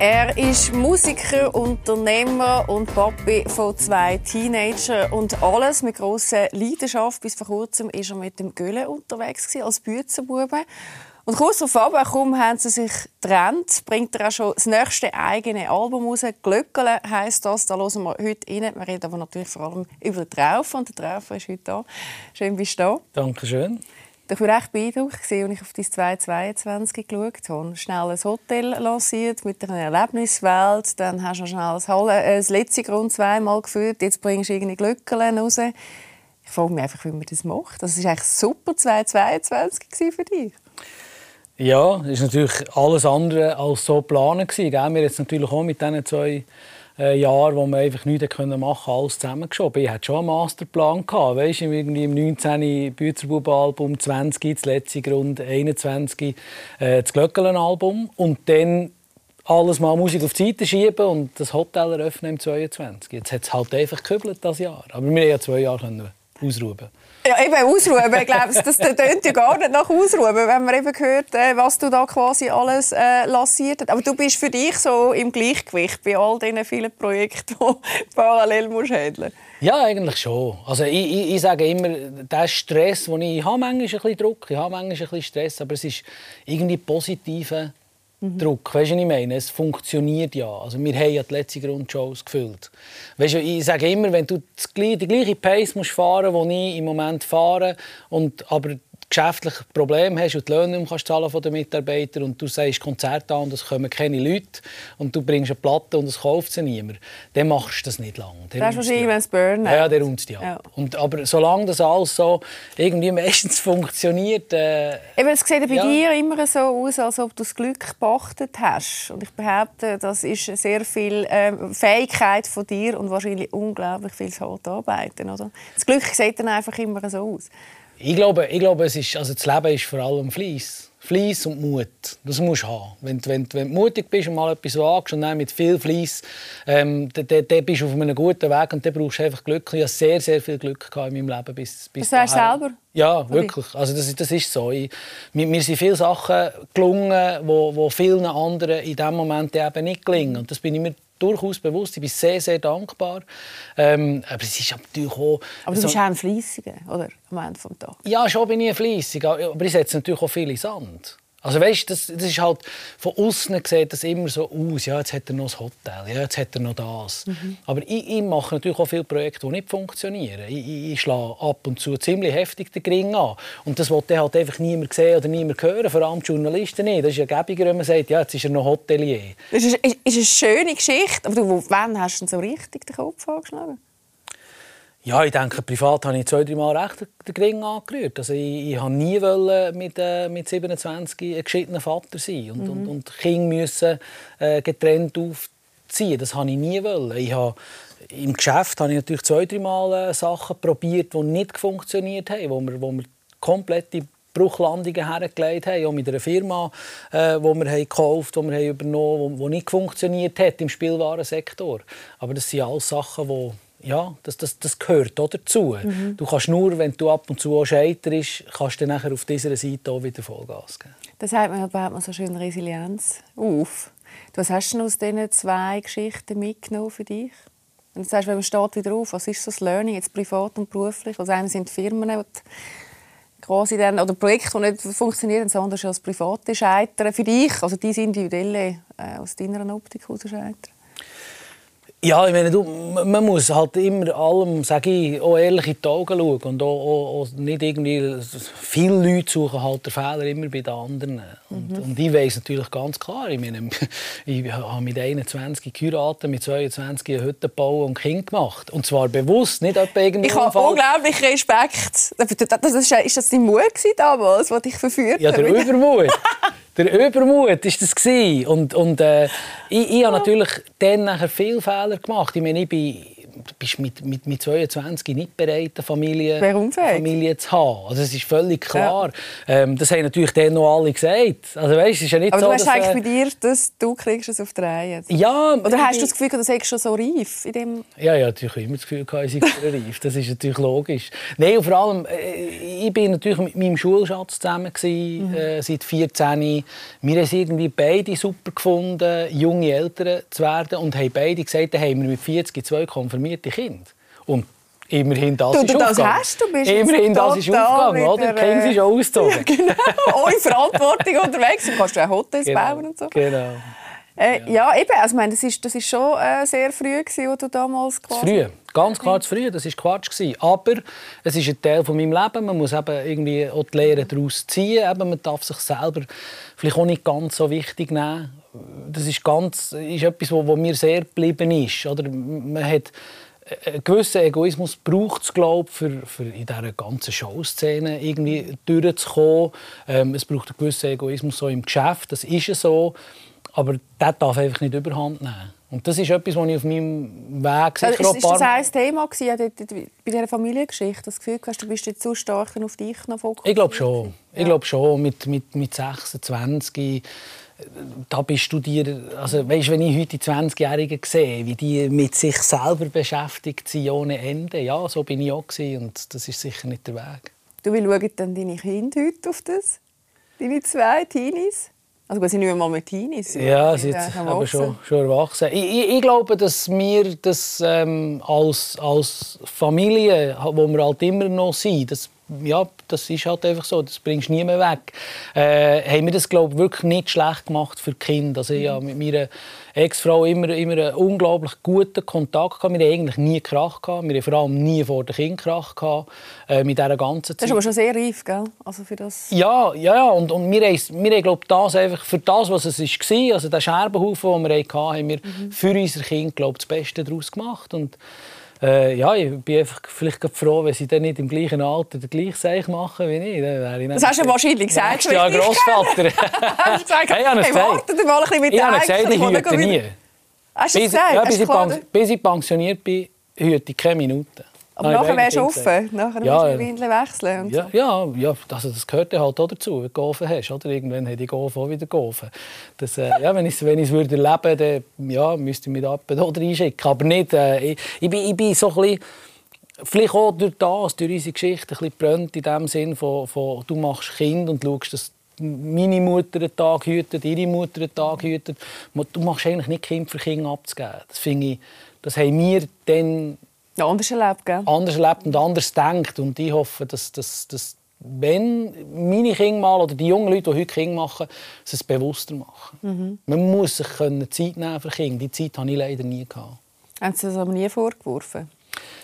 Er ist Musiker, Unternehmer und Papi von zwei Teenagern und alles mit grosser Leidenschaft. Bis vor kurzem war er mit dem Göhle unterwegs als Büzenbube. Und kurz darauf kaum haben sie sich getrennt, bringt er auch schon das nächste eigene Album raus. «Glöckele» heisst das. Da hören wir heute rein. Wir reden aber natürlich vor allem über den Traufer. Und der Traufer ist heute da. Schön, bist du da. Danke schön. Ich war recht beeindruckt, als ich auf die 2022 geschaut habe. Schnell ein Hotel lanciert mit einer Erlebniswelt. Dann hast du schnell das, Halle, äh, letzte Grund zweimal geführt. Jetzt bringst du irgendwie Glöckchen raus. Ich frage mich einfach, wie man das macht. Das war eigentlich super 2022 für dich. Ja, es ist natürlich alles andere als so geplant. Wir haben jetzt natürlich auch mit diesen zwei Jahren, wo wir einfach nichts machen konnten, alles zusammengeschoben. Ich hatte schon einen Masterplan. Gehabt, weißt, irgendwie im 19. Büzerbuben-Album, 20, das letzte Grund, 21 äh, das Glöckelen-Album. Und dann alles mal Musik auf die Seite schieben und das Hotel eröffnen im 22. Jetzt hat es halt einfach gekübelt das Jahr. Aber wir konnten ja zwei Jahre ausruhen. Ja, eben ausruhen. Ich glaube, das tönt ja gar nicht nach Ausruhen, wenn man eben hört, äh, was du da quasi alles äh, lanciert hast. Aber du bist für dich so im Gleichgewicht bei all diesen vielen Projekten, die parallel musst handeln Ja, eigentlich schon. Also ich, ich, ich sage immer, der Stress, den ich, ich habe, manchmal ein bisschen Druck, ich habe manchmal ein bisschen Stress, aber es ist irgendwie positive mhm. Druck. Weißt du, was ich meine? Es funktioniert ja. Also wir haben ja die letzten Grundshows gefüllt. Weißt du, ich sage immer, wenn du die gleiche Pace musst fahren musst, die ich im Moment fahre, und aber geschäftliche Probleme hast und die Löhne nicht zahlen von den Mitarbeitern und du sagst Konzerte an und es kommen keine Leute und du bringst eine Platte und es kauft sie niemand, dann machst du das nicht lange. Der das ist wahrscheinlich, wenn es burnt. Ja, der runzt dich ab. Und, aber solange das alles so irgendwie meistens funktioniert... Äh, Eben, es sieht bei ja. dir immer so aus, als ob du das Glück gepachtet hast. Und ich behaupte, das ist sehr viel äh, Fähigkeit von dir und wahrscheinlich unglaublich viel hart arbeiten. Oder? Das Glück sieht dann einfach immer so aus. Ich glaube, ich glaube es ist, also das Leben ist vor allem Fleiss. Fleiss und Mut. Das musst du haben. Wenn, wenn, wenn du mutig bist und mal etwas wagst und dann mit viel Fleiss, ähm, dann, dann bist du auf einem guten Weg und dann brauchst du einfach Glück. Ich hatte sehr, sehr viel Glück in meinem Leben. Bis, bis das heißt selber? Ja, wirklich. Also das, das ist so. Ich, mir, mir sind viele Sachen gelungen, die vielen anderen in diesem Moment eben nicht gelingen. Und das bin ich mir durchaus bewusst. Ich bin sehr, sehr dankbar. Ähm, aber es ist natürlich auch... Aber du bist auch ein Fleissiger, oder? Am Ende des Tages. Ja, schon bin ich fleissig. Aber ich setze natürlich auch viel in Sand. Also weißt, das, das ist halt von außen sieht das immer so aus. Ja, jetzt hat er noch das Hotel, ja, jetzt hat er noch das. Mhm. Aber ich, ich, mache natürlich auch viele Projekte, die nicht funktionieren. Ich, ich, ich schlage ab und zu ziemlich heftig den Gring an. Und das wollte halt einfach niemand sehen oder niemand hören, vor allem die Journalisten nicht. Das ist ja gäbiger, wenn man sagt, ja, jetzt ist er noch Hotelier. Das ist, ist, ist eine schöne Geschichte. Aber du, wann hast du so richtig den Kopf angeschlagen? Ja, ich denke, privat habe ich zwei, drei Mal recht den Gring angerührt. Also ich, ich habe nie wollen mit, äh, mit 27 ein geschiedener Vater sein und, mhm. und, und Kinder müssen äh, getrennt aufziehen. Das habe ich nie wollen. Ich habe, Im Geschäft habe ich natürlich zwei, drei Mal äh, Sachen probiert, die nicht funktioniert haben, wo wir, wo wir komplette Bruchlandungen hergelegt haben, auch mit einer Firma, äh, die wir haben gekauft haben, die wir haben übernommen haben, die nicht funktioniert hat im Spielwarensektor. Aber das sind alles Sachen, die ja, das, das, das gehört auch dazu. Mhm. Du kannst nur, wenn du ab und zu auch scheiterst, kannst du nachher auf dieser Seite auch wieder Vollgas geben. Das sagt man, baut man so schön Resilienz auf. Was hast du aus diesen zwei Geschichten mitgenommen für dich? Und du sagst, wenn man steht wieder auf, was ist das Learning, jetzt privat und beruflich? Also eine sind Firmen, die quasi dann, oder Projekte, die nicht funktionieren, das andere ist als private Scheitern für dich, also diese individuelle, äh, aus deiner Optik heraus scheitern. Ja, ich meine, du, man muss halt immer allem, sage ich, auch ehrlich in die Augen schauen und auch, auch, auch nicht irgendwie viele Leute suchen halt den Fehler immer bei den anderen. Und, mhm. und ich weiß natürlich ganz klar, ich meine, ich habe mit 21 geheiratet, mit 22 eine Hütte gebaut und Kind gemacht. Und zwar bewusst, nicht etwa irgendwie... Ich habe unglaublich Respekt. Das, ist, ist das dein Mut damals, der dich verführt hat? Ja, der Übermut. der Übermut war das. Und, und äh, ich, ich habe natürlich dann nachher viele Fehler gemacht. Ich meine, ich bin du bist mit, mit, mit 22 nicht bereit, eine Familie, Familie zu haben. Also das ist völlig klar. Ja. Ähm, das haben natürlich dann noch alle gesagt. Also weißt, ist ja nicht Aber so, du hast eigentlich bei dir, dass du kriegst es auf die Reihe. Ja. Oder hast du das Gefühl, du sagst schon so reif in dem? Ja, ja, natürlich immer das Gefühl, ich sei reif. Das ist natürlich logisch. Nein, und vor allem, äh, ich bin natürlich mit meinem Schulschatz zusammen gewesen, mhm. äh, seit 14. Wir haben es irgendwie beide super gefunden, junge Eltern zu werden und haben beide gesagt, dann haben wir mit 40 zwei konfirmierte Kinder. Und Immerhin das du, ist du das hast, du bist Immerhin das ist aufgegangen, oder? Kinder sind schon ausgezogen. Ja, genau, ohne Verantwortung unterwegs. Du kannst auch Hotels genau, bauen und so. Genau. Äh, ja. ja. eben. Also, meine, das ist, das ist schon äh, sehr früh, gewesen, als du damals quasi... Früh, ganz klar zu früh. Das war Quatsch. Gewesen. Aber es ist ein Teil von meinem Leben. Man muss eben irgendwie auch die Lehre daraus ziehen. Eben, man darf sich selber vielleicht auch nicht ganz so wichtig nehmen. Das ist, ganz, ist etwas, was mir sehr geblieben ist. Oder man hat einen gewissen Egoismus braucht es, glaube für, für in dieser ganzen Showszene irgendwie durchzukommen. Ähm, es braucht einen gewissen Egoismus so im Geschäft, das ist so. Aber der darf einfach nicht überhand nehmen. Und das ist etwas, was ich auf meinem Weg sicher also, ist, ist das ein Thema gewesen, bei dieser Familiengeschichte? Das Gefühl hast, du bist jetzt zu stark auf dich noch fokussiert? Ich glaube schon. Ich glaube schon. Mit, mit, mit 26 da bist du dir, also weißt, wenn ich heute die 20-Jährigen sehe, wie die mit sich selber beschäftigt sind ohne Ende, ja, so bin ich auch gewesen, und das ist sicher nicht der Weg. Du, wie schauen dann deine Kinder heute auf das? Deine zwei Teenies? Also sie sind nicht mehr mal mit Teenies. Ja, sie sind aber schon, schon erwachsen. Ich, ich, ich, glaube, dass wir das ähm, als, als Familie, wo wir halt immer noch sind, das ja, das ist halt einfach so, das bringst du nie mehr weg. Äh, haben wir das, glaube ich, wirklich nicht schlecht gemacht für die Kinder. Also ich habe mit meiner Ex-Frau immer, immer einen unglaublich guten Kontakt gehabt. Wir haben eigentlich nie Krach gehabt. Wir haben vor allem nie vor den Kindern Krach gehabt. Äh, mit dieser ganzen Zeit. Das ist aber schon sehr reif, gell? Also für das... Ja, ja, ja. Und, und wir, haben, wir haben, glaube das einfach für das, was es war, also der Scherbenhaufen, den wir hatten, haben wir mhm. für unsere Kinder, glaube das Beste daraus gemacht. Und äh, ja, ich bin einfach vielleicht froh, wenn sie dann nicht im gleichen Alter den gleichen Seich machen wie ich. Dann ich das hast du wahrscheinlich gesagt. Ja, Grossvater. hast du gesagt, hey, hey, warte mal ein bisschen mit Ich habe gesagt, ich hüte nie. Hast du gesagt? Ja, bis, ich, bis ich pensioniert bin, hüte ich keine Minute. Aber nachher wärst du offen, nachher ja, musst du die Windeln wechseln. Und ja, so. ja, ja also das gehört halt auch dazu, wenn du geoffen hast. Oder? Irgendwann hätte ich auch wieder geoffen. Das, äh, ja, wenn ich es wenn würde erleben würde, ja, müsste ich mich da oder einschicken. Aber nicht, äh, ich, ich, bin, ich bin so ein bisschen, vielleicht auch durch das, durch unsere Geschichte, ein bisschen brennt in dem Sinn von, von du machst Kind und schaust, dass meine Mutter einen Tag hütet, ihre Mutter einen Tag hütet. Du machst eigentlich nicht Kind für Kind abzugeben. Das finde ich, das haben wir dann ja, anders erlebt, gell? Anders erlebt und anders denkt. Und ich hoffe, dass, dass, dass wenn meine Kinder mal, oder die jungen Leute, die heute Kinder machen, es bewusster machen. Mhm. Man muss sich Zeit nehmen für Kinder. Die Zeit hatte ich leider nie. Gehabt. Haben Sie das aber nie vorgeworfen?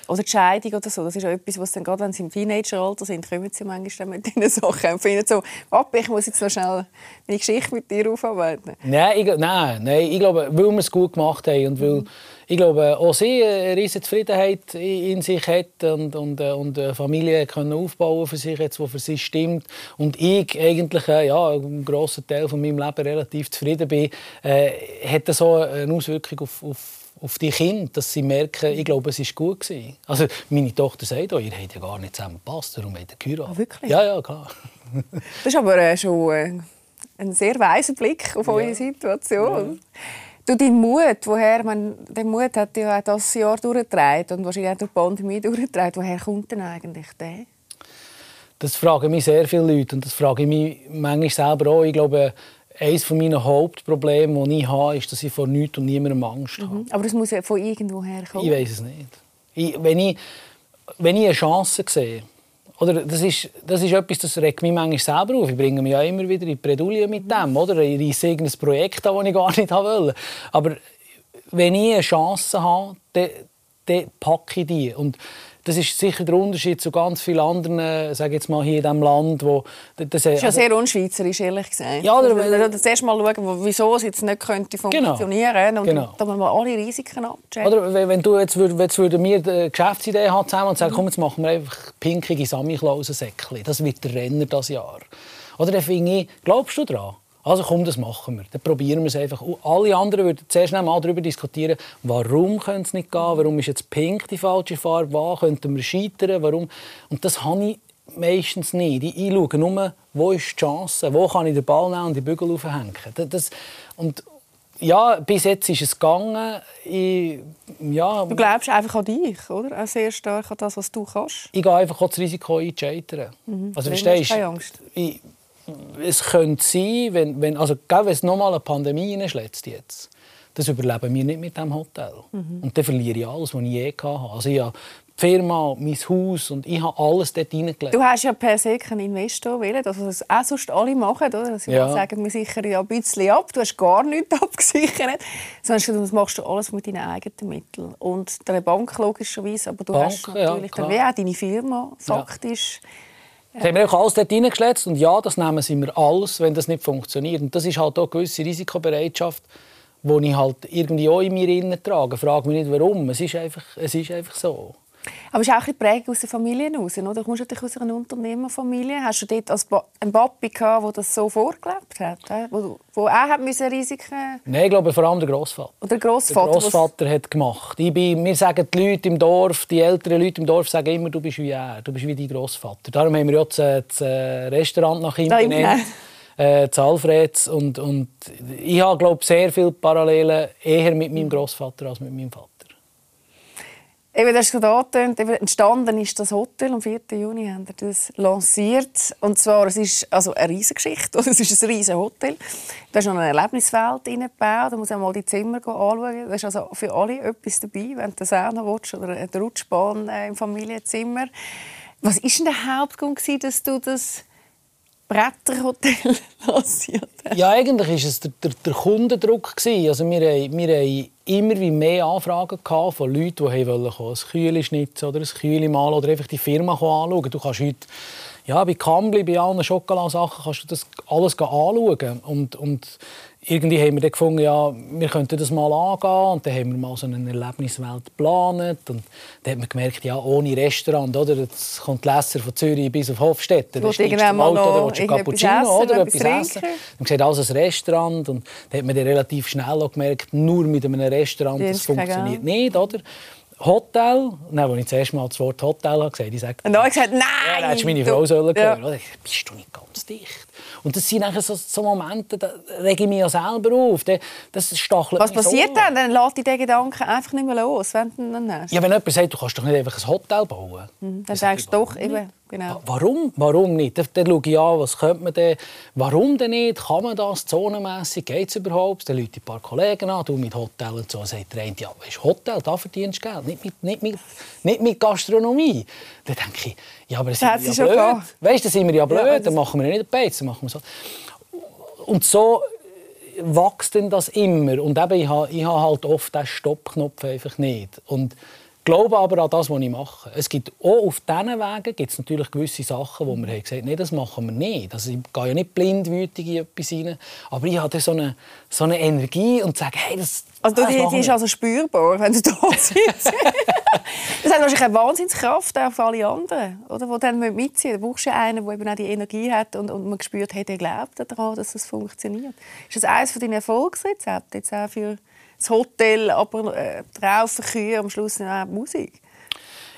Oder die Scheidung oder so. Das ist ja etwas, was dann gerade, wenn sie im Teenageralter sind, kommen sie manchmal mit diesen Sachen und finden so, Papa, ich muss jetzt noch schnell meine Geschichte mit dir aufarbeiten. Nein, ich, nein, nein, ich glaube, weil wir es gut gemacht haben und weil, mhm. Ich glaube, auch sie eine riesige Zufriedenheit in sich hat und, und, äh, und eine Familie können aufbauen für sich jetzt, die für sie stimmt. Und ich eigentlich, äh, ja, einen grossen Teil von meinem Leben relativ zufrieden bin, äh, hat das so eine Auswirkung auf, auf auf die Kinder, dass sie merken, ich glaube, es war gut gewesen. Also meine Tochter sagt auch, ihr habt ja gar nicht zusammen gepasst, darum habt ihr geheiratet. Oh, wirklich? Ja, ja, klar. das ist aber äh, schon äh, ein sehr weiser Blick auf ja. eure Situation. Ja. Du, dein Mut, woher man, der Mut hat ja das Jahr durchgetragen und wahrscheinlich auch durch die Pandemie durchgetragen. Woher kommt denn eigentlich der? Das fragen mich sehr viele Leute und das frage ich mich manchmal selber auch. Ich glaube, eines meiner Hauptprobleme, die ich habe, ist, dass ich vor nichts und niemandem Angst habe. Mhm. Aber das muss ja von irgendwo kommen. Ich weiß es nicht. Ich, wenn, ich, wenn ich eine Chance sehe, oder das ist, das ist etwas, das regt mich manchmal selber auf. Ich bringe mich ja immer wieder in Bredouille mit dem. Oder? Ich reisse irgendein Projekt an, das ich gar nicht wollte. Aber wenn ich eine Chance habe, dann, dann packe ich die. Und das ist sicher der Unterschied zu ganz vielen anderen, sage jetzt mal hier in diesem Land, wo das, das ist ja also, sehr unschweizerisch, ehrlich gesagt. Ja, oder, also, das erste Mal schauen, wieso es jetzt nicht könnte genau. funktionieren genau. und genau. dann mal alle Risiken abchecken. Oder wenn du jetzt, jetzt würden wir eine Geschäftsidee haben zusammen und sagen, mhm. komm, jetzt machen wir einfach pinkige Samichlausensäckchen. Das wird der Renner das Jahr. Oder dann finde ich, glaubst du daran? Also komm, das machen wir. Dann probieren wir es einfach. alle anderen würden zuerst mal darüber diskutieren, warum könnte es nicht gehen, warum ist jetzt pink die falsche Farbe, wo könnten wir scheitern, warum. Und das habe ich meistens nicht. Ich, ich schaue nur, wo ist die Chance, wo kann ich den Ball nehmen und die Bügel aufhängen. Das, und ja, bis jetzt ist es gegangen. Ich, ja, du glaubst einfach an dich, oder? Auch sehr stark an das, was du kannst. Ich gehe einfach das Risiko ein, zu scheitern. Mhm. Also, verstehst du? Ich, es könnte sein, wenn, wenn, also, wenn es nochmal eine Pandemie reinschlägt jetzt, das überleben wir nicht mit diesem Hotel. Mhm. Und dann verliere ich alles, was ich je hatte. Also ich habe die Firma, mein Haus und ich habe alles dort hineingelegt. Du hast ja per se keinen Investor wählen, das was auch sonst alle machen. Oder? Sie ja. sagen, wir sichern ja ein bisschen ab, du hast gar nichts abgesichert. Das machst du alles mit deinen eigenen Mitteln. Und der Bank logischerweise, aber du Bank, hast natürlich ja, dann, auch deine Firma faktisch... Ja das haben wir auch alles dort reingeschletzt und ja, das nehmen sie mir alles, wenn das nicht funktioniert. Und das ist halt auch eine gewisse Risikobereitschaft, die ich halt irgendwie auch in mir trage. Frage mich nicht, warum. Es ist einfach, es ist einfach so. Aber es ist auch ein Prägung aus der Familie heraus. Oder? Du kommst natürlich aus einer Unternehmerfamilie. Hast du dort als einen Papi gehabt, der das so vorgelebt hat? Wo, wo auch hat Risiken Nein, ich glaube vor allem der Großvater. Oder der Großvater. Der Großvater hat gemacht. Ich bin, mir sagen die Leute im Dorf, die älteren Leute im Dorf sagen immer, du bist wie er, du bist wie dein Großvater. Darum haben wir ja das, das äh, Restaurant nach ihm benannt. Äh, Alfreds und, und ich habe glaube sehr viele Parallelen eher mit meinem Großvater als mit meinem Vater. Eben, das ist gerade entstanden ist das Hotel. Am 4. Juni haben wir das lanciert. Und zwar, es ist also eine riesige Geschichte. Es ist ein riesiges Hotel. Da ist noch eine Erlebniswelt eingebaut. Da muss man mal die Zimmer anschauen. Da ist also für alle etwas dabei, wenn du Sauna willst oder eine Rutschbahn äh, im Familienzimmer. Was war denn der Hauptgrund, dass du das Bretterhotel hast? Ja, eigentlich war es der, der, der Kundendruck. Also wir, wir haben immer mehr Anfragen von Leuten, die wollen ein Kühle schnitzen oder ein Kühle malen oder einfach die Firma anschauen. Du kannst heute ja, bei Kambli, bei allen Schokoladensachen kannst du das alles anschauen. Und, und irgendwie haben wir dann gefunden, ja, wir könnten das mal angehen. Und dann haben wir mal so eine Erlebniswelt geplant. Und dann hat man gemerkt, ja, ohne Restaurant, oder? Jetzt kommt Lesser von Zürich bis auf Hofstetten. Dann steigst du Auto, oder willst du Cappuccino essen, oder etwas essen. Dann sieht alles ein Restaurant. Und dann hat man dann relativ schnell auch gemerkt, nur mit einem Restaurant, das funktioniert nicht, oder? Hotel, dann, als ich zuerst mal das Wort Hotel habe gesagt habe, ich gesagt, nein! Ja, dann hättest du meine Frau sollen hören. Ja. Bist du nicht ganz dicht? Und das sind so, so Momente, da rege ich mich ja selber auf. Das stachelt Was passiert so dann? Dann lässt dich der Gedanke einfach nicht mehr los, wenn du dann hast. Ja, wenn jemand sagt, du kannst doch nicht einfach ein Hotel bauen. Mhm, dann denkst du doch, eben, genau. Warum? Warum nicht? Dann, dann schaue ich an, was könnte man denn, warum denn nicht? Kann man das zonenmässig? Geht es überhaupt? Dann rufe ich ein paar Kollegen an, du mit Hotel und so. sagt der eine, ja, weißt, Hotel, da verdienst du Geld, nicht mit, nicht mit, nicht mit Gastronomie. Dann denke ich, ja, aber das ist ja blöd. Weißt, das sind wir ja blöd, ja, dann machen wir nicht den Beiz, dann machen wir so. Und so wächst denn das immer. Und eben, ich habe, ich habe halt oft den Stoppknopf einfach nicht. Und glaube aber an das, was ich mache. Es gibt auch auf diesen Wegen gibt es natürlich gewisse Sachen, wo man gesagt haben, nee, das machen wir nicht. Also ich gehe ja nicht blindwütig in etwas rein, aber ich habe so eine, so eine Energie und sage, hey, das Also das die, die ist also spürbar, wenn du da sitzt. das hat wahrscheinlich eine Wahnsinnskraft auf alle anderen, oder? Die dann mitziehen. Du brauchst ja einen, der eben auch die Energie hat und, und man spürt, hey, der glaubt daran, dass es funktioniert. Ist das eines deiner Erfolgsrezepte jetzt auch für das Hotel, aber äh, drauf Kühe, am Schluss auch Musik.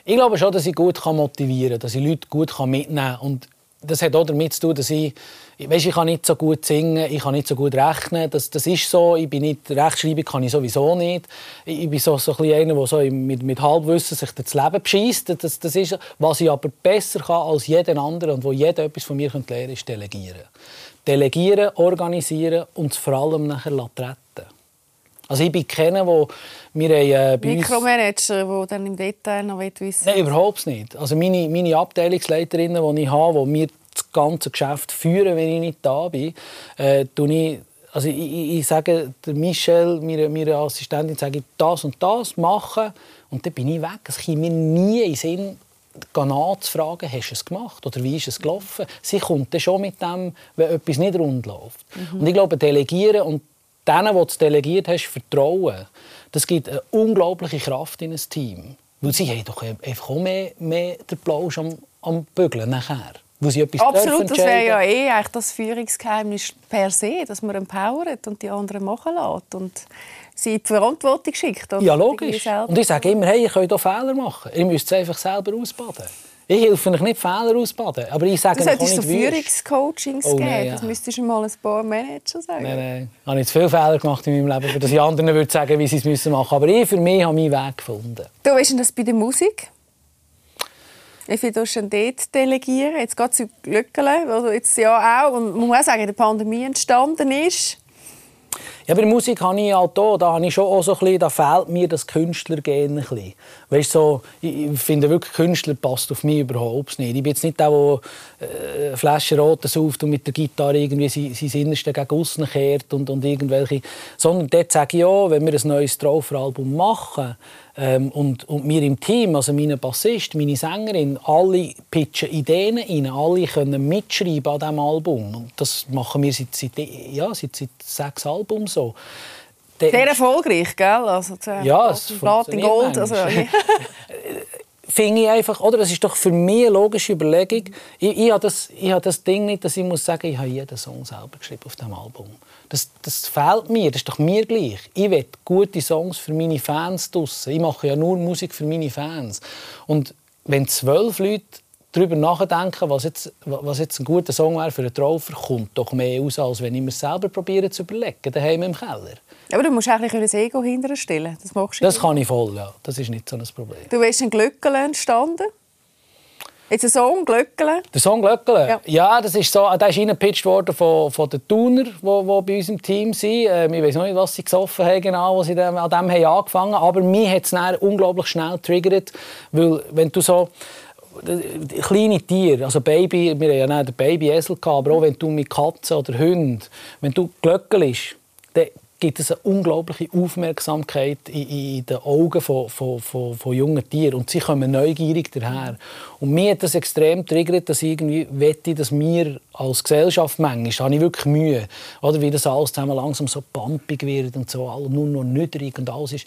Ich glaube schon, dass ich gut motivieren kann, dass ich Leute gut mitnehmen kann. Und das hat auch damit zu tun, dass ich, weißt, ich kann nicht so gut singen, ich kann nicht so gut rechnen. Das, das ist so. Ich bin nicht Rechtschreibung kann ich sowieso nicht. Ich bin so, so ein einer, der so mit, mit Halbwissen sich das Leben beschießt. Das, das ist, was ich aber besser kann als jeder andere und wo jeder etwas von mir lernen kann, ist delegieren. Delegieren, organisieren und vor allem nachher retten. Also ich bin keiner, wo wir äh, bei Mikromanager, der dann im Detail noch wissen Nein, überhaupt nicht. Also meine, meine Abteilungsleiterinnen, die ich habe, die mir das ganze Geschäft führen, wenn ich nicht da bin, äh, ich also ich, ich, ich sage der Michelle, meine, meine Assistentin, sage ich, das und das machen und dann bin ich weg. Es kommt mir nie in den Sinn, nachzufragen, hast du es gemacht oder wie ist es gelaufen. Sie kommt dann schon mit dem, wenn etwas nicht rund läuft. Mhm. Und ich glaube, delegieren und denen, die du delegiert hast, vertrauen, das gibt eine unglaubliche Kraft in ein Team. Weil sie haben doch einfach auch mehr, mehr den Plausch am, am Bügeln nachher. wo sie etwas Absolut, das wäre ja eh eigentlich das Führungsgeheimnis per se, dass man empowert und die anderen machen lässt und sie in die Verantwortung schickt. Ja, logisch. Und ich sage immer, hey, ihr könnt auch Fehler machen. Ihr müsst es einfach selber ausbaden. Ich helfe euch nicht, Fehler ausbaden. Aber ich sage du solltest so Führungscoachings oh, geben. Ja. Das müsstest du mal ein paar Manager sagen. Nein, nein. Ich habe nicht zu viele Fehler gemacht in meinem Leben, dass ich anderen würde sagen, wie sie es machen müssen. Aber ich für mich habe meinen Weg gefunden. Du, weißt du das bei der Musik? Wie viel tust du dort delegieren? Jetzt geht es um Glöckele, also jetzt ja auch. Und man muss auch sagen, in der Pandemie entstanden ist. Ja, bei Musik habe ich halt auch, da habe ich schon auch so ein bisschen, da fehlt mir das Künstlergehen ein bisschen. Weißt, so, ich finde wirklich, Künstler passt auf mich überhaupt nicht. Ich bin jetzt nicht der, der äh, Flaschen Rotes sauft und mit der Gitarre irgendwie sein, sein Innerste gegen außen kehrt und, und irgendwelche... Sondern dort sage ich auch, wenn wir ein neues Strofer-Album machen, ähm, und, und wir im Team, also meine Bassist, meine Sängerin, alle pitchen Ideen rein, alle können mitschreiben an diesem Album. Und das machen wir seit, seit, ja, seit, seit sechs Albums so. Sehr erfolgreich, gell? Also, ja, es Platin Gold. Also, finde ich einfach, oder? Das ist doch für mich eine logische Überlegung. Ich, ich habe das, ich habe das Ding nicht, dass ich muss sagen, ich habe jeden Song selber geschrieben auf diesem Album. Das, das fehlt mir, das ist doch mir gleich. Ich will gute Songs für meine Fans draussen. Ich mache ja nur Musik für meine Fans. Und wenn zwölf Leute darüber nachdenken, was jetzt, was jetzt ein guter Song wäre für einen Traufer, kommt doch mehr aus, als wenn ich mir selber probiere zu überlegen, daheim im Keller. Aber du musst eigentlich das Ego hinterstellen. Das machst du Das kann ich voll, ja. Das ist nicht so ein Problem. Du bist ein Glöckchen entstanden. Jetzt ein Song Glöckele? Der Song Glöckele? Ja. ja, das ist so, der ist reingepitcht worden von, von den Tuner, die, die bei uns im Team sind. Ähm, ich weiß noch nicht, was sie gesoffen haben, genau, was sie an dem haben angefangen haben. Aber mich hat es unglaublich schnell getriggert, weil wenn du so kleine Tiere, also Baby, wir haben ja den Baby-Esel aber auch wenn du mit Katzen oder Hunden, wenn du glöckelst, dann gibt es eine unglaubliche Aufmerksamkeit in, in den Augen von, von, von, von, jungen Tieren und sie kommen neugierig daher. Und mir hat das extrem triggert, dass ich irgendwie wette, dass wir als Gesellschaft manchmal, habe ich wirklich Mühe, oder wie das alles zusammen langsam so pampig wird und so, nur noch niedrig und alles ist,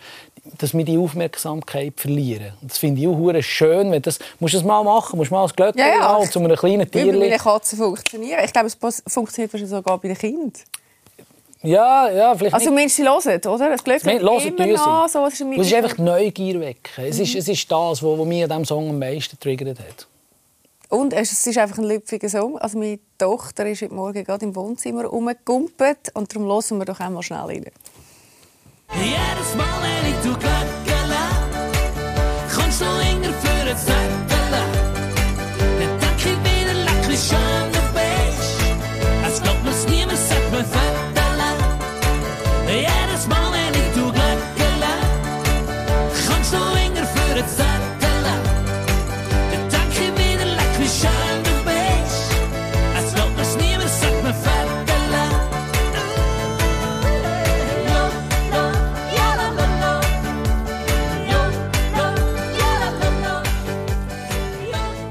dass wir die Aufmerksamkeit verlieren. Und das finde ich auch schön, wenn das, musst du das mal machen, musst du mal als Glöckchen ja, ja. zu einem kleinen Tier. Wie bei Katzen funktionieren. Ich glaube, es funktioniert sogar bei den Kindern. Ja, ja, vielleicht Also meinst du, sie hören, oder? Es Glück hören immer an, so, es ist, es ist einfach Neugier wecken. Es, ist, es ist das, was mich an diesem Song am meisten triggert hat. Und es ist einfach ein lüpfiger Song. Also meine Tochter ist heute Morgen gerade im Wohnzimmer rumgegumpelt und darum hören wir doch einmal schnell rein. Jedes Mal, wenn ich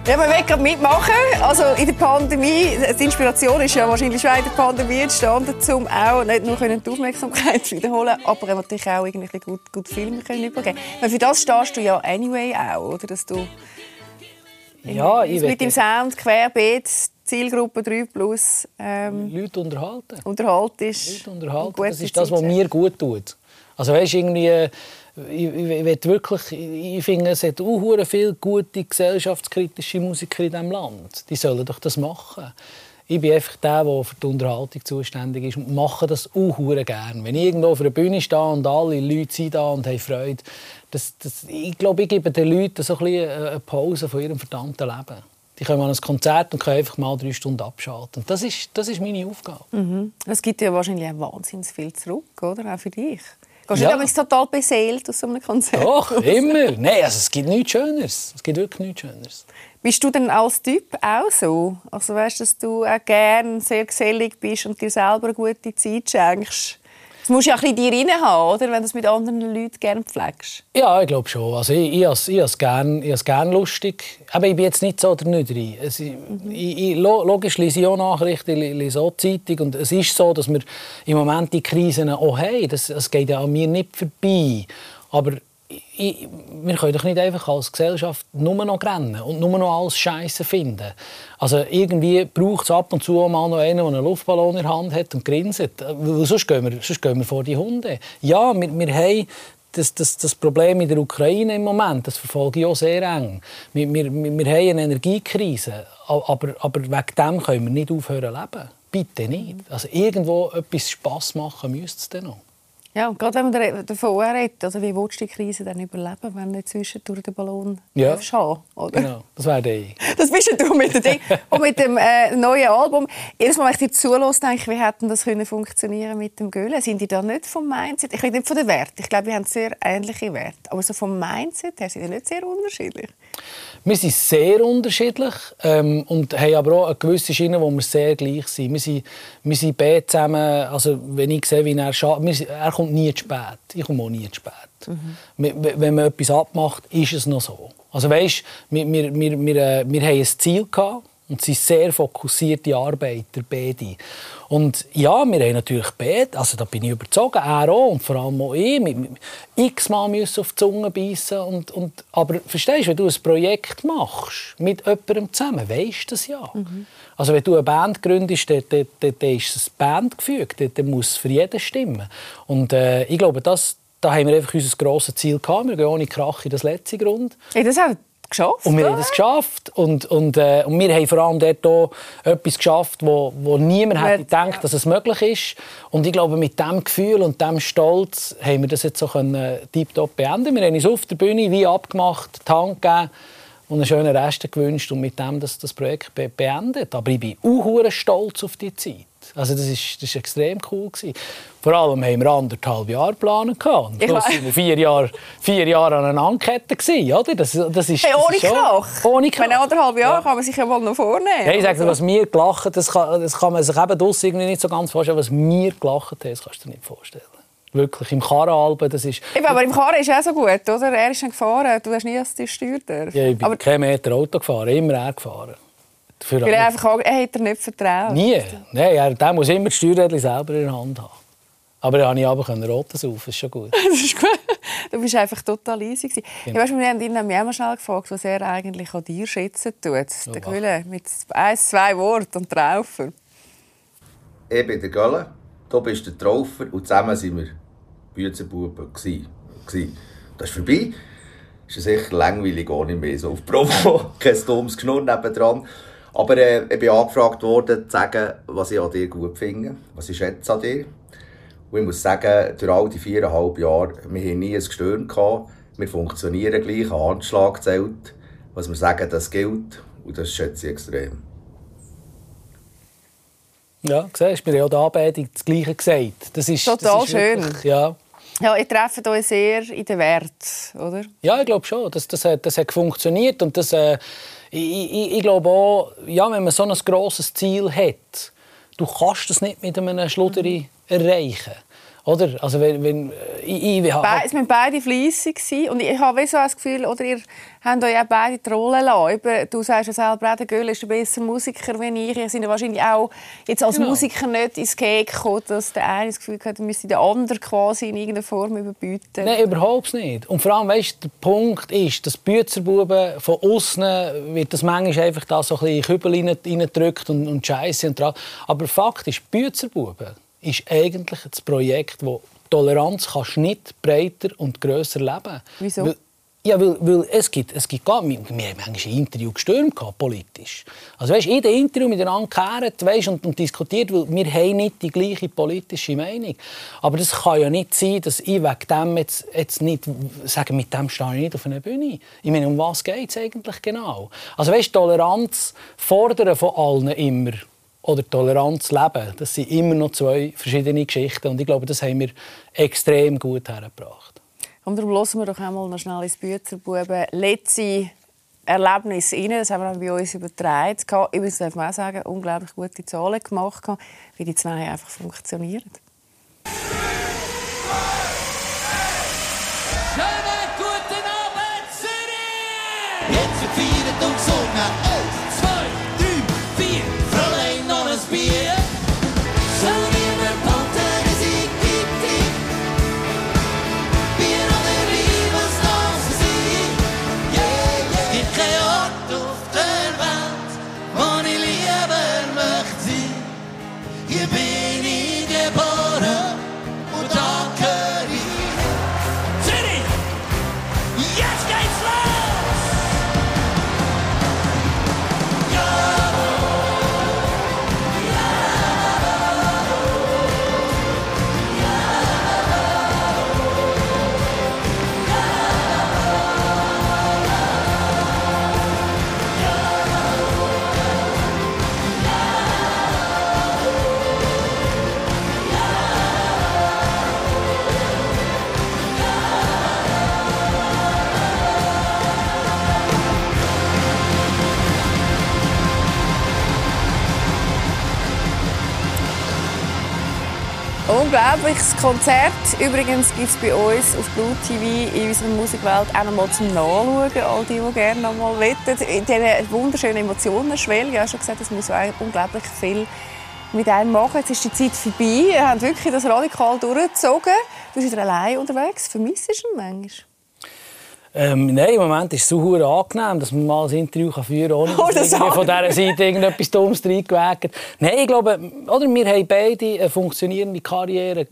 Ja, wir wollen gerade mitmachen. Also in der Pandemie, die Inspiration ist ja wahrscheinlich schon in der Pandemie entstanden, um auch nicht nur die Aufmerksamkeit wiederholen, aber natürlich auch irgendwie gut, gut Filme können übergeben. Weil für das stehst du ja anyway auch, oder? Dass du ja, ich mit dem Sound querbeet Zielgruppe 3 plus ähm, Leute unterhalten. Unterhaltest. Leute unterhalten. Das ist das, was mir gut tut. Also weißt, irgendwie ich, ich, wirklich, ich finde, es hat auch viele gute gesellschaftskritische Musiker in diesem Land. Die sollen doch das machen. Ich bin einfach der, der für die Unterhaltung zuständig ist und mache das auch gerne. Wenn ich irgendwo auf einer Bühne stehe und alle Leute sind da und haben Freude, das, das, ich glaube, ich gebe den Leuten so ein bisschen eine Pause von ihrem verdammten Leben. Die kommen an ein Konzert und können einfach mal drei Stunden abschalten. Das ist, das ist meine Aufgabe. Mhm. Es gibt ja wahrscheinlich wahnsinnig viel zurück, oder? Auch für dich. Gehst ja. du nicht total beseelt aus so einem Konzert? Doch, immer. Nein, also es gibt nichts Schöneres. Es gibt wirklich nichts Schöneres. Bist du denn als Typ auch so? Also weißt, dass du auch gerne sehr gesellig bist und dir selber eine gute Zeit schenkst? Das musst du ja ein bisschen dir rein haben, oder? wenn du es mit anderen Leuten gerne pflegst. Ja, ich glaube schon. Also ich, ich, habe es gerne gern lustig. Aber ich bin jetzt nicht so der nicht rein. Es, mhm. ich, ich, logisch lese ich auch Nachrichten, ich lese auch Zeitung. Und es ist so, dass wir im Moment die Krisen auch haben. Das, das geht ja an mir nicht vorbei. Aber wir können doch nicht einfach als Gesellschaft nur noch rennen und nur noch alles Scheiße finden. Also irgendwie braucht es ab und zu mal noch einen, der einen Luftballon in der Hand hat und grinset. Sonst gehen wir, sonst gehen wir vor die Hunde. Ja, wir, wir haben das, das, das, Problem in der Ukraine im Moment, das verfolge ich auch sehr eng. Wir, wir, wir haben eine Energiekrise, aber, aber wegen dem können wir nicht aufhören zu leben. Bitte nicht. Also irgendwo etwas Spass machen müsste es dann noch. Ja, und gerade wenn man davon redet, also wie willst du die Krise dann überleben, wenn du zwischendurch den Ballon ja. haben oder? Genau, das wäre der. Das bist du mit dem Ding. und mit dem äh, neuen Album. Jedes Mal, wenn ich dir zulasse, denke ich, wie hätten das können funktionieren mit dem Göhle? Sind die da nicht vom Mindset? Ich rede nicht von den Werten. Ich glaube, wir haben sehr ähnliche Werte. Aber so vom Mindset her sind die nicht sehr unterschiedlich. Wir sind sehr unterschiedlich ähm, und haben aber auch eine gewisse Schiene, wo wir sehr gleich sind. Wir sind, wir sind beide zusammen, also wenn ich sehe, wie er arbeitet, er kommt nie zu spät. Ich komme auch nie zu spät. Mhm. Wenn man etwas abmacht, ist es noch so. Also weißt, wir, wir, wir, wir, äh, wir haben ein Ziel gehabt und sie sind sehr fokussierte Arbeiter, beide. Und ja, wir haben natürlich beide, also da bin ich überzogen, er auch und vor allem auch ich, x-mal müssen auf die Zunge beißen und, und Aber verstehst du, wenn du ein Projekt machst, mit jemandem zusammen, weißt du das ja. Mhm. Also wenn du eine Band gründest, dann, dann, dann, dann ist es Bandgefüge, dann, dann muss es für jeden stimmen. Und äh, ich glaube, das, da haben wir einfach unser grosses Ziel gehabt. Wir gehen ohne Krach in das letzte Grund. Ja, das geschafft. Und wir haben das geschafft. Und, und, äh, und wir haben vor allem dort auch etwas geschafft, wo, wo niemand hätte gedacht, ja. dass es möglich ist. Und ich glaube, mit diesem Gefühl und diesem Stolz haben wir das jetzt so können, tiptop beenden. Wir haben uns auf der Bühne wie abgemacht, die Hand gegeben und einen schönen Rest gewünscht und mit dem das, das Projekt beendet. Aber ich bin auch stolz auf die Zeit. Also das ist, das ist extrem cool gewesen. Vor allem haben wir anderthalb Jahre planen. Und waren wir vier Jahre, vier Jahre aneinander gewesen, oder? Das, das ist, hey, ohne Krach. Ohne Krach. Anderthalb Jahre ja. kann man sich ja mal noch vornehmen. Ja, ich sage, was mir gelacht das kann, das kann man sich eben irgendwie nicht so ganz vorstellen. Was mir gelacht hat, das kannst du dir nicht vorstellen. Wirklich, im Karrenalben, das ist... Eben, aber im Karren ist auch so gut, oder? Er ist dann gefahren, du hast nie als Steuer Ja, ich bin aber... kein Meter Auto gefahren, immer er gefahren. Für Weil er einfach auch, er hat er nicht vertraut. Nie. Nein, er, der muss immer die Steuerrädchen selber in der Hand haben. Aber dann konnte ich aber roten saufen, das ist schon gut. das ist gut. Du bist einfach total easy. Genau. Ja, weißt, wir haben ihn nämlich auch mal schnell gefragt, was er eigentlich an dir schätzen tut. Oh, der Gülle mit ein, zwei Worten und Traufer. Ich bin der Gölle, du bist der Traufer und zusammen waren wir Büzenbuben. Das ist vorbei. Das ist sicher langweilig ohne mehr so auf Promo. Kein dummes Geschnurr nebendran. Aber äh, ich bin angefragt worden, zu sagen, was ich an dir gut finde, was ich schätze an dir. Und ich muss sagen, durch all die viereinhalb Jahre, wir haben nie ein Gestürm gehabt. Wir funktionieren gleich, ein Handschlag zählt. Was wir sagen, das gilt. Und das schätze ich extrem. Ja, siehst du, wir haben auch der Anbetung das Gleiche gesagt. Das ist, Total das ist schön. Wirklich, ja. Ja, ihr trefft euch sehr in den Wert, oder? Ja, ich glaube schon. Das, das, hat, das hat funktioniert. Und das, äh, ich, ich, ich glaube auch, ja, wenn man so ein grosses Ziel hat, du kannst das nicht mit einem Schluderi erreichen. Oder? Also wenn, wenn, ich, ich, Be es waren beide fleissig und ich habe so das Gefühl, oder ihr habt euch auch beide die Rolle lassen. Du sagst ja selber, der Göhl ist ein besserer Musiker als ich. Ihr seid wahrscheinlich auch jetzt als genau. Musiker nicht ins Cake gekommen, dass der eine das Gefühl hat, er müsste den anderen quasi in irgendeiner Form überbieten. Nein, überhaupt nicht. Und vor allem, weißt, der Punkt ist, dass Büzerbuben von außen wird das manchmal einfach da so ein bisschen Kübel reingedrückt und, und Scheiße und dran. Aber Fakt ist, Büzerbuben ist eigentlich das Projekt, wo Toleranz kannst nicht breiter und grösser leben. Wieso? Weil, ja, weil, weil es gibt, es gibt gar, wir, wir haben manchmal ein Interview gestürmt, politisch. Also weißt, in dem Interview miteinander weißt, und, und diskutiert, weil wir haben nicht die gleiche politische Meinung. Aber das kann ja nicht sein, dass ich wegen dem jetzt, jetzt nicht sage, mit dem stehe ich nicht auf einer Bühne. Ich meine, um was geht es eigentlich genau? Also weißt, Toleranz fordern von allen immer oder Toleranz leben. Das sind immer noch zwei verschiedene Geschichten und ich glaube, das haben wir extrem gut hergebracht. Und darum hören wir doch einmal noch schnell ins Büzerbuben letzte Erlebnis rein. Das haben wir bei uns übertragen. Übrigens darf man auch sagen, unglaublich gute Zahlen gemacht, wie die zwei einfach funktionieren. Schönen guten Abend, Zürich! Jetzt wird gefeiert und gesungen. Unglaubliches Konzert. Übrigens gibt es bei uns auf Blue TV in unserer Musikwelt auch noch mal zum Nachschauen. All die, die gerne noch mal wettet. In diesen wunderschönen Emotionen schwelgen. Ich habe schon gesagt, es muss unglaublich viel mit einem machen. Jetzt ist die Zeit vorbei. Ihr habt wirklich das radikal durchgezogen. Du bist wieder allein unterwegs. Vermisst du ihn manchmal? Ähm, nein, im Moment ist es so angenehm, dass man mal ein Interview führen kann, ohne Oh, dass von dieser Seite irgendetwas Dummes reingewägt. Nein, ich glaube, oder, wir haben beide eine funktionierende Karriere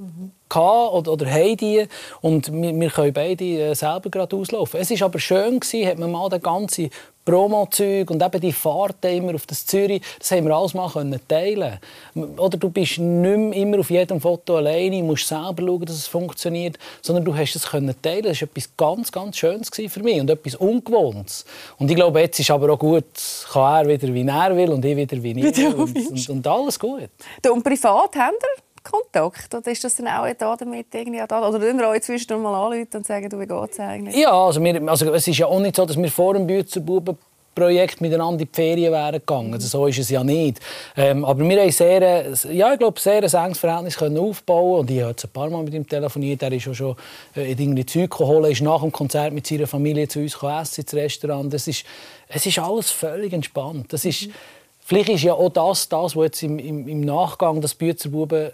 gehabt oder, oder haben die und wir, wir können beide äh, selber gerade auslaufen. Es war aber schön, gewesen, hat man mal den ganzen Promo-Zeug und eben die Fahrten immer auf das Zürich, das haben wir alles mal können teilen Oder du bist nicht mehr immer auf jedem Foto alleine, musst selber schauen, dass es funktioniert, sondern du hast es können teilen. Das war etwas ganz, ganz Schönes für mich und etwas Ungewohntes. Und ich glaube, jetzt ist aber auch gut, kann er wieder, wie er will und ich wieder, wie ich will. Und, und, und alles gut. Und privat haben wir Kontakt? Oder ist das dann auch da damit irgendwie da? Oder wir euch zwischendurch mal anrufen und sagen, du, wie geht es eigentlich? Ja, also, wir, also es ist ja auch nicht so, dass wir vor dem Bützerbuben Projekt miteinander in die Ferien wären gegangen. Also so ist es ja nicht. Ähm, aber wir haben sehr, ja, ich glaube, sehr ein enges Verhältnis können aufbauen und ich habe ein paar Mal mit ihm telefoniert. Er ist auch schon äh, irgendwie Zeug geholt, ist nach dem Konzert mit seiner Familie zu uns essen ins Restaurant. Das ist, es ist alles völlig entspannt. Das ist, vielleicht ist ja auch das, das was jetzt im, im, im Nachgang das Bützerbuben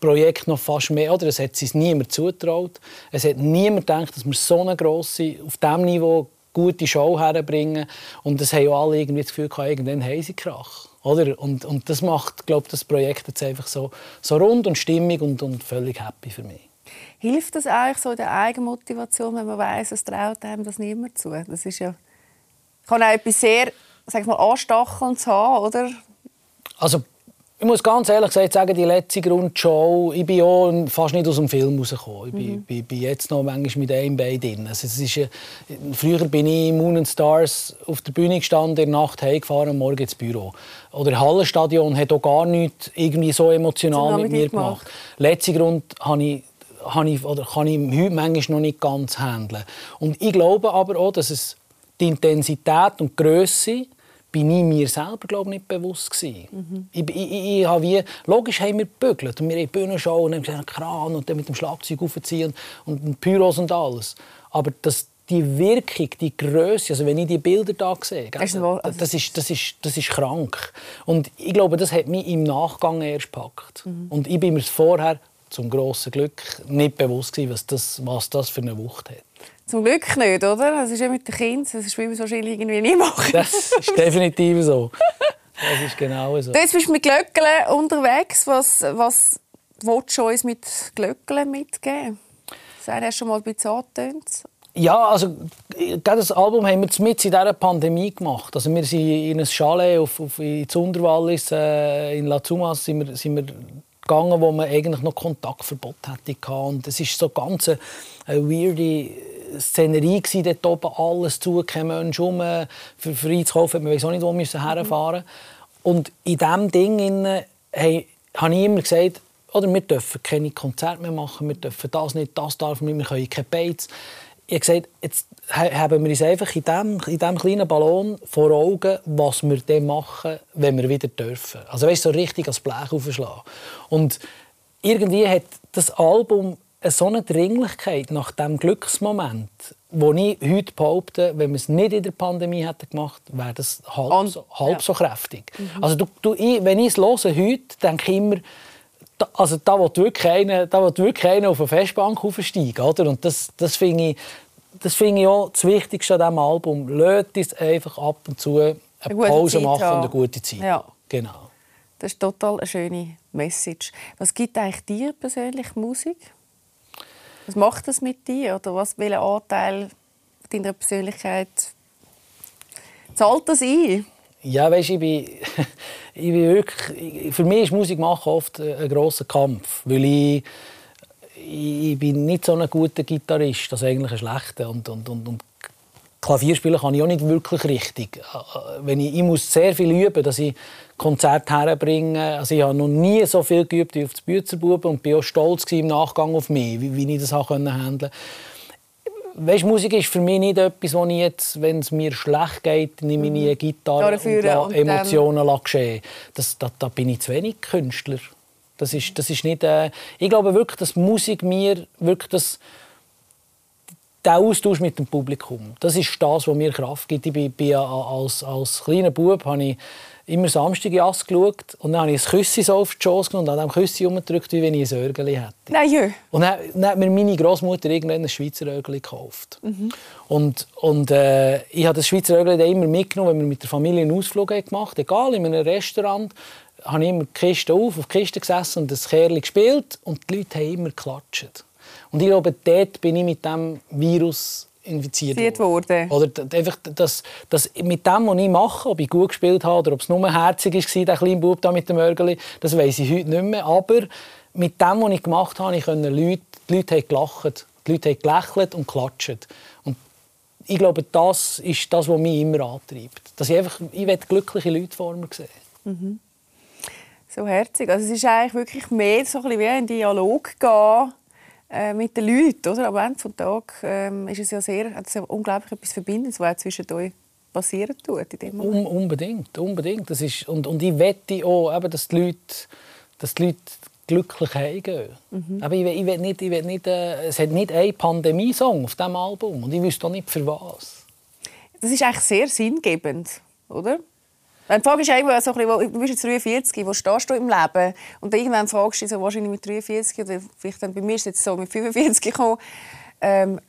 Projekt noch fast mehr. Oder? Es hat sich niemand zutraut. Es hat niemand gedacht, dass wir so eine grosse, auf diesem Niveau gute Show herbringen. Und das haben alle irgendwie das Gefühl, gehabt, irgendwann haben sie Krach. Oder? Und, und das macht glaub, das Projekt jetzt einfach so, so rund und stimmig und, und völlig happy für mich. Hilft das eigentlich so der Eigenmotivation, wenn man weiß, es traut einem das niemand zu? Das ist ja kann auch etwas sehr, sag ich mal, anstachelndes haben, oder? Also ich muss ganz ehrlich gesagt sagen, die letzte Grundshow, ich bin auch fast nicht aus dem Film rausgekommen. Ich bin, mhm. bin, bin jetzt noch manchmal mit einem Bein drin. Also es ist, früher bin ich Moon and Stars auf der Bühne gestanden, in der Nacht heimgefahren und morgen ins Büro. Oder Hallenstadion hat auch gar nichts irgendwie so emotional mit mir gemacht. gemacht. Letzter Grund habe ich habe ich, oder kann ich heute manchmal noch nicht ganz handeln. Und ich glaube aber auch, dass es die Intensität und die Grösse bin ich mir selber glaube nicht bewusst gewesen. Mhm. Ich, ich, ich, ich wie, logisch haben wir gebügelt und wir haben Bühnenshow und haben einen Kran und dann mit dem Schlagzeug aufziehen und, und Pyros und alles. Aber das, die Wirkung, die Größe, also wenn ich die Bilder da sehe, das, das, ist, das, ist, das ist krank. Und ich glaube, das hat mich im Nachgang erst gepackt. Mhm. Und ich bin mir vorher zum grossen Glück nicht bewusst gewesen, was das, was das für eine Wucht hat. Zum Glück nicht, oder? Das ist ja mit den Kindern, das wie man wahrscheinlich irgendwie nie machen. Das ist definitiv so. Das ist genau so. Jetzt bist du mit Glöckchen unterwegs. Was, was willst du uns mit Glöckchen mitgeben? Das hast du schon mal ein bisschen angetönt. Ja, also das Album haben wir mit in dieser Pandemie gemacht. Also wir sind in ein Chalet auf, auf in Zunderwallis, äh, in La Zumas, sind wir, sind wir gegangen, wo man eigentlich noch Kontaktverbot hatte. Und es ist so ganz eine, eine weirde Szenerie war dort oben, alles zu, kein Mensch rum. Für, für einzukaufen man weiß auch nicht, wo wir herfahren Und in diesem Ding hey, habe ich immer gesagt, oder wir dürfen keine Konzerte mehr machen, wir dürfen das nicht, das darf nicht, wir können keine Beiz. Ich habe gesagt, jetzt haben wir uns einfach in diesem, in diesem kleinen Ballon vor Augen, was wir dann machen, wenn wir wieder dürfen. Also weißt, so richtig als Blech aufschlagen. Und irgendwie hat das Album so eine Dringlichkeit nach dem Glücksmoment, wo ich heute behaupte, wenn wir es nicht in der Pandemie hätten gemacht, wäre das halb, so, halb ja. so kräftig. Mhm. Also du, du, ich, wenn ich es höre heute, denke ich immer, da, also da will wirklich einer, da will wirklich einer auf eine Festbank aufsteigen, oder? Und das, das finde ich, das finde ich auch das Wichtigste an diesem Album. Lasst es einfach ab und zu eine, eine Pause machen und eine gute Zeit. Ja. Genau. Das ist total eine schöne Message. Was gibt eigentlich dir persönlich Musik? Was macht das mit dir? Oder was, welchen Anteil deiner Persönlichkeit zahlt das ein? Ja, weißt, ich bin, ich bin wirklich, für mich ist Musik machen oft ein grosser Kampf, weil ich, ich bin nicht so ein guter Gitarrist, das ist eigentlich ein schlechter und, und, und, und Klavier spielen kann ich auch nicht wirklich richtig. Wenn ich, ich muss sehr viel üben, dass ich Konzerte herbringe. Also ich habe noch nie so viel geübt wie auf das Büzerbuben und bin auch stolz im Nachgang auf mich, wie, wie ich das handeln konnte. Weißt, Musik ist für mich nicht etwas, wo ich jetzt, wenn es mir schlecht geht, nehme ich eine Gitarre und, und Emotionen ähm... geschehen. Das, da, da bin ich zu wenig Künstler. Das ist, das ist nicht, äh, ich glaube wirklich, dass Musik mir wirklich das, der Austausch mit dem Publikum, das ist das, was mir Kraft gibt. Ich bin, bin als, als kleiner Bub habe ich immer Samstag Jass geschaut und dann habe ich ein Küssi so auf die Schoss genommen und an diesem Küssi umgedrückt, wie wenn ich ein Örgeli hätte. Nein, ja. Und dann, dann hat mir meine Großmutter irgendwann ein Schweizer Örgeli gekauft. Und, und äh, ich habe das Schweizer Örgeli dann immer mitgenommen, wenn wir mit der Familie einen Ausflug haben gemacht Egal, in einem Restaurant habe ich immer die Kiste auf, auf die Kiste gesessen und das Kerl gespielt und die Leute haben immer geklatscht. Und ich glaube, dort bin ich mit dem Virus infiziert Infiziert worden. Oder einfach, das, das, mit dem, was ich mache, ob ich gut gespielt habe oder ob es nur herzig war, der kleine Bub da mit dem Örgeli, das weiß ich heute nicht mehr. Aber mit dem, was ich gemacht habe, ich konnte Leute, die Leute haben gelacht, die Leute haben gelächelt und geklatscht. Und ich glaube, das ist das, was mich immer antreibt. Dass ich einfach, ich will glückliche Leute vor mir sehen. So herzig. Also es ist eigentlich wirklich mehr so ein bisschen wie ein Dialog gehen äh, mit den Leuten. Oder? Am Ende des Tages ähm, ist es ja sehr, hat es ja unglaublich etwas Verbindendes, was auch zwischen euch passieren tut. In dem. Un unbedingt, unbedingt. Das ist, und, und ich wette auch, eben, dass, die Leute, dass die Leute glücklich heimgehen. Aber ich will, ich will nicht, ich will nicht, äh, es hat nicht einen Pandemie-Song auf diesem Album. Und ich wüsste auch nicht, für was. Das ist eigentlich sehr sinngebend, oder? Die Frage ist immer so ein bisschen, du bist jetzt 43, wo stehst du im Leben? Und dann irgendwann fragst du dich so, wahrscheinlich mit 43 oder vielleicht dann bei mir ist es jetzt so mit 45 gekommen, ähm,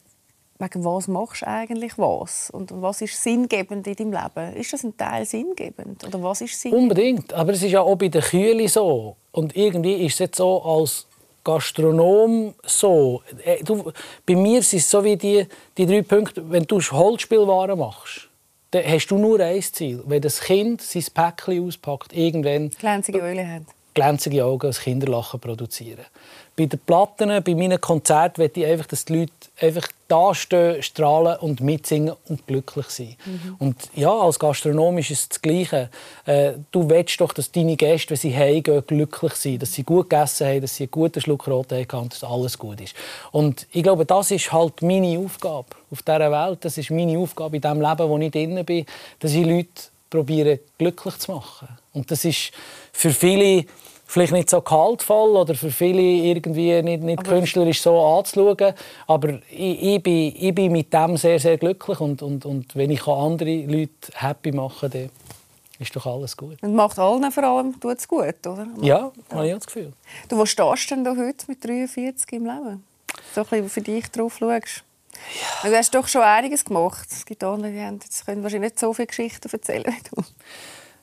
wegen was machst du eigentlich was? Und was ist sinngebend in deinem Leben? Ist das ein Teil sinngebend? Oder was ist sinngebend? Unbedingt. Aber es ist ja auch bei den Kühlen so. Und irgendwie ist es jetzt so als Gastronom so. Äh, Du, bei mir sind es so wie die, die drei Punkte, wenn du Holzspielwaren machst, dann hast du nur ein Ziel. Wenn das Kind sein Päckchen auspackt, irgendwann Glänzige Öle haben. Glänzige Augen, als Kinderlachen produzieren. Bei den Platten, bei meinen Konzerten, möchte ich einfach, dass die Leute einfach da stehen, strahlen und mitsingen und glücklich sind. Und ja, als Gastronom ist es das Gleiche. Äh, du willst doch, dass deine Gäste, wenn sie heimgehen, glücklich sind, dass sie gut gegessen haben, dass sie einen guten Schluck Rot haben und dass alles gut ist. Und ich glaube, das ist halt meine Aufgabe auf dieser Welt. Das ist meine Aufgabe in dem Leben, wo ich drin bin, dass ich Leute probiere glücklich zu machen. Und das ist für viele vielleicht nicht so kaltvoll oder für viele irgendwie nicht, nicht künstlerisch so anzuschauen. Aber ich, ich, bin, ich bin mit dem sehr, sehr glücklich. Und, und, und wenn ich andere Leute happy machen kann, dann ist doch alles gut. Und macht allen vor allem tut's gut, oder? Ja, habe ich das Gefühl. Du, wo stehst du denn da heute mit 43 im Leben? So ein bisschen für dich drauf schaust. Du hast doch schon einiges gemacht. Es gibt andere, die haben, jetzt können wahrscheinlich nicht so viele Geschichten erzählen wie du.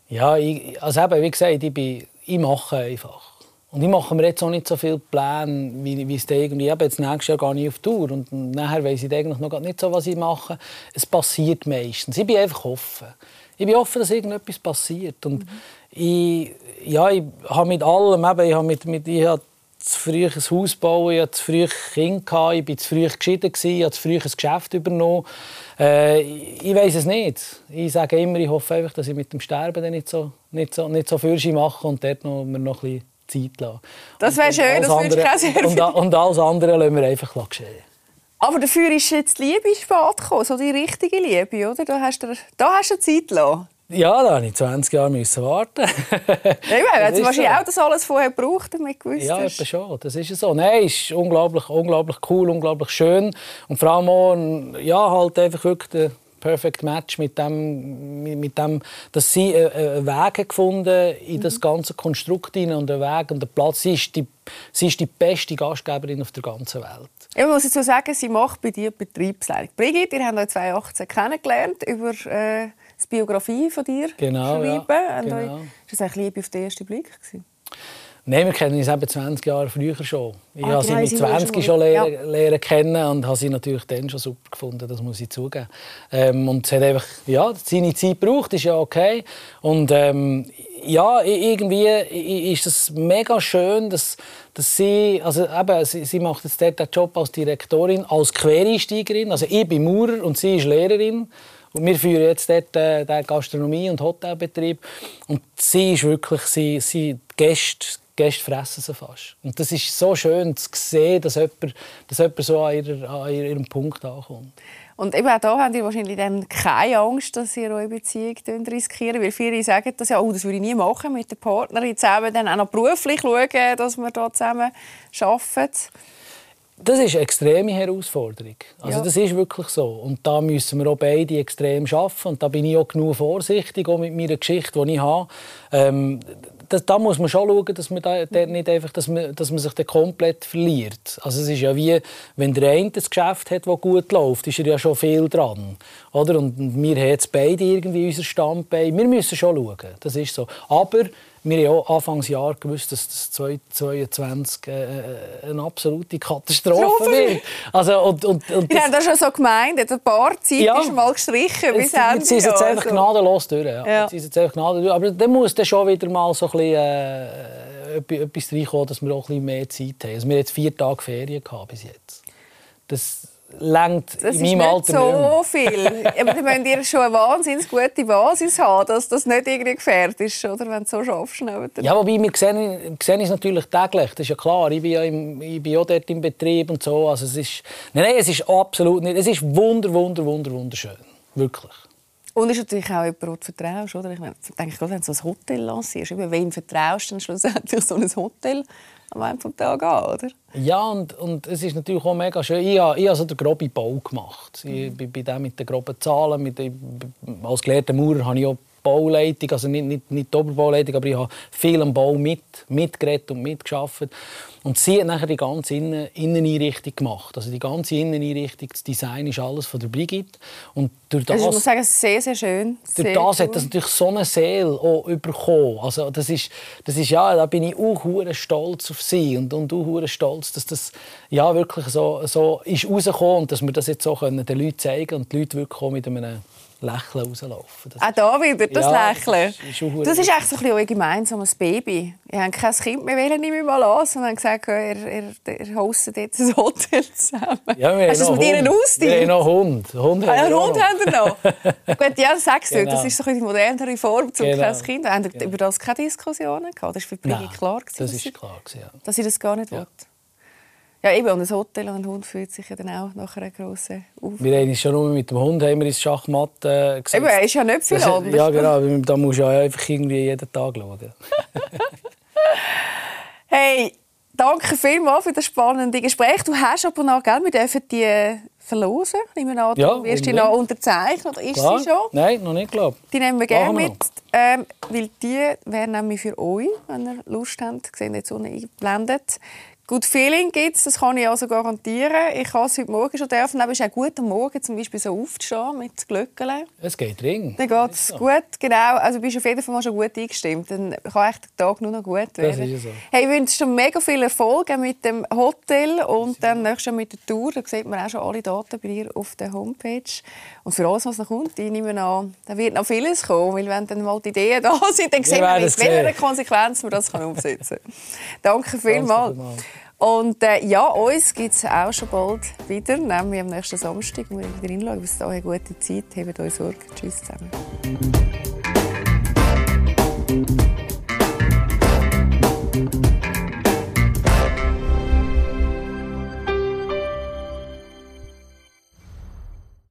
Ja, ich, also eben, wie gesagt, ich, bin, ich mache einfach. Und ich mache mir jetzt auch nicht so viele Pläne, wie, wie es dann irgendwie, eben jetzt nächstes Jahr gehe ich auf Tour und nachher weiss ich eigentlich noch gar nicht so, was ich mache. Es passiert meistens. Ich bin einfach offen. Ich bin offen, dass irgendetwas passiert. Und ich, ja, ich habe mit allem, eben, ich habe mit, mit, ich habe zu früh ein Haus gebaut, ich hatte zu früh Kind, gehabt, ich war zu früh geschieden, ich habe zu früh ein Geschäft übernommen. Äh, ich weiß es nicht. Ich sage immer, ich hoffe einfach, dass ich mit dem Sterben dann nicht so, nicht so, nicht so Fürsche mache und dort noch, mir noch ein bisschen Zeit lasse. Das wäre schön, das würde ich auch sehr und, und alles andere lassen wir einfach geschehen. Aber dafür ist jetzt die Liebe spät gekommen, so die richtige Liebe, oder? Da hast du, da hast du Zeit gelassen. Ja, da musste ich 20 Jahre müssen warten. Ja, ich meine, Das du ist wahrscheinlich so. auch das alles vorher gebraucht, damit gewusst Ja, hast. schon. Das ist so. Nein, es ist unglaublich, unglaublich cool, unglaublich schön. Und vor allem auch, ja, halt einfach wirklich der Perfect Match mit dem, mit- mit dem dass sie äh, äh, einen Weg hat gefunden in das ganze Konstrukt hinein und einen Weg und einen Platz. Sie ist, die, sie ist die beste Gastgeberin auf der ganzen Welt. Ich muss dazu sagen, sie macht bei dir Betriebsleitung. Brigitte, ihr habt euch 2018 kennengelernt über äh, die Biografie von dir Genau, ja. schreiben. Habt Genau. euch- Ist das eigentlich Liebe auf den ersten Blick? Gewesen? Nein, wir kennen uns eben 20 Jahre früher schon. Ich Ah, habe sie genau, mit sie waren 20 schon lernen, ja. lernen kennen und habe sie natürlich dann schon super gefunden, das muss ich zugeben. Ähm, und es hat einfach, ja, seine Zeit gebraucht, ist ja okay. Und ähm, ja, irgendwie ist es mega schön, dass, dass sie, also eben, sie, sie macht jetzt dort den Job als Direktorin, als Quereinsteigerin. Also ich bin Maurer und sie ist Lehrerin. Und wir führen jetzt dort äh, den Gastronomie- und Hotelbetrieb. Und sie ist wirklich, sie, sie Gäste Gäste fressen sie fast. Und das ist so schön zu sehen, dass jemand, dass jemand so an, ihrer, an ihrem Punkt ankommt. Und eben auch da habt ihr wahrscheinlich dann keine Angst, dass ihr eure Beziehung riskieren Weil viele sagen das ja, oh, das würde ich nie machen, mit der Partnerin zusammen dann auch noch beruflich schauen, dass wir da zusammen arbeiten. Das ist eine extreme Herausforderung. Also Ja. das ist wirklich so. Und da müssen wir auch beide extrem arbeiten. Und da bin ich auch genug vorsichtig, auch mit meiner Geschichte, die ich habe. Ähm, das, da muss man schon schauen, dass man da, dort nicht einfach, dass man, dass man sich dann komplett verliert. Also es ist ja wie, wenn der eine ein Geschäft hat, das gut läuft, ist er ja schon viel dran. Oder? Und und wir haben jetzt beide irgendwie unser Standbein. Wir müssen schon schauen, das ist so. Aber wir haben auch Anfangsjahr gewusst, dass das 2022 äh, eine absolute Katastrophe wird. Also, und, und, und Wir haben das schon so gemeint, ein paar Zeit Ja. ist mal gestrichen bis Jetzt, jetzt sind sie jetzt Jahr, einfach also. gnadenlos durch. Ja. Ja. Jetzt sind jetzt einfach gnadenlos durch. Aber dann muss dann schon wieder mal so ein bisschen, äh, etwas- etwas reinkommen, dass wir auch ein bisschen mehr Zeit haben. Also wir haben jetzt vier Tage Ferien gehabt bis jetzt. Das längt Das in ist meinem nicht Alter nicht mehr. so viel. Aber dann müsst ihr schon eine wahnsinnig gute Basis haben, dass das nicht irgendwie gefährdet ist, oder? wenn du so schaffst. Ja, wobei wir sehen, sehen es natürlich täglich. Das ist ja klar. Ich bin ja im, ich bin auch dort im Betrieb und so. Also es ist, nein, nein, es ist absolut nicht. Es ist wunder, wunder, wunder, wunderschön. Wirklich. Und ist natürlich auch jemand, den du vertraust. Oder? Ich meine, denke, gerade wenn du so ein Hotel lancierst, eben, wem vertraust du dann schlussendlich so ein Hotel am Ende des Tages an, oder? Ja, und, und es ist natürlich auch mega schön. Ich habe, ich habe so den groben Bau gemacht. Ich bin bei dem mit den groben Zahlen. Mit, als gelehrter Maurer habe ich auch Bauleitung, also nicht, nicht, nicht die Oberbauleitung, aber ich habe viel am Bau mit, mitgeredet und mitgearbeitet. Und sie hat nachher die ganze Innen Inneneinrichtung gemacht. Also die ganze Inneneinrichtung, das Design ist alles von der Brigitte. Und durch das, Also ich muss sagen, sehr, sehr schön. durch Sehr das cool. hat das natürlich so eine Seele auch bekommen. Also das ist, das ist ja, da bin ich auch stolz auf sie und, und auch stolz, dass das ja wirklich so, so ist rausgekommen und dass wir das jetzt so können den Leuten zeigen und die Leute wirklich mit einem Lächeln rauslaufen. Das Auch da wieder, das Ja, Lächeln. das ist schon Das ist eigentlich so ein bisschen gemeinsames Baby. Ihr habt kein Kind mehr, wollen, nehme ich mal an, und haben gesagt, ihr, ihr, ihr hostet jetzt ein Hotel zusammen. ja, wir Hast du das haben mit ihnen Hund. Wir haben ausgedient? noch Hund. Hund Ah, ja, haben wir Hund noch. Gut, ja, sagst du, Genau. das ist so ein die modernere Form zum Genau. kein Kind. Habt ihr über das keine Diskussionen gehabt? Das war für Brigitte Nein, klar, gewesen, das ist klar gewesen, ja. dass sie das gar nicht will. Ja, eben, und ein Hotel und ein Hund fühlt sich ja dann auch nach einer grossen Auf. Wir haben uns schon nur mit dem Hund haben wir ins Schachmatt äh, gesetzt. Eben, ist ja nicht viel Das- anders. Ja, genau. Da musst du ja einfach irgendwie jeden Tag schauen. Hey, danke vielmals für das spannende Gespräch. Du hast aber noch, gell, wir dürfen die verlosen. Ich nehme an, du Ja, wirst die noch unterzeichnen, oder ist Klar? sie schon? Nein, noch nicht, glaube Die nehmen wir gerne mit, ähm, weil die wären nämlich für euch, wenn ihr Lust habt. Sehen jetzt unten eingeblendet. Good Feeling gibt es, das kann ich also garantieren. Ich habe es heute Morgen schon dürfen, aber es ist auch gut am Morgen zum Beispiel so aufzustehen mit Glöckchen. Es geht ring. Dann geht es gut, genau. Also bist du auf jeden Fall schon gut eingestimmt. Dann kann echt der Tag nur noch gut werden. ist ja so. Hey, ich wünsche dir mega viel Erfolg mit dem Hotel und dann nächstes Jahr mit der Tour. Da sieht man auch schon alle Daten bei dir auf der Homepage. Und für alles, was noch kommt, ich nehme an, da wird noch vieles kommen. Weil wenn dann mal die Ideen da sind, dann sehen wir, mit welcher Konsequenz man das kann umsetzen kann. Danke vielmals. Und äh, ja, uns gibt es auch schon bald wieder, nämlich am nächsten Samstag. Wir wieder reinschauen. Bis dahin, gute Zeit. Habt euch Sorge. Tschüss zusammen.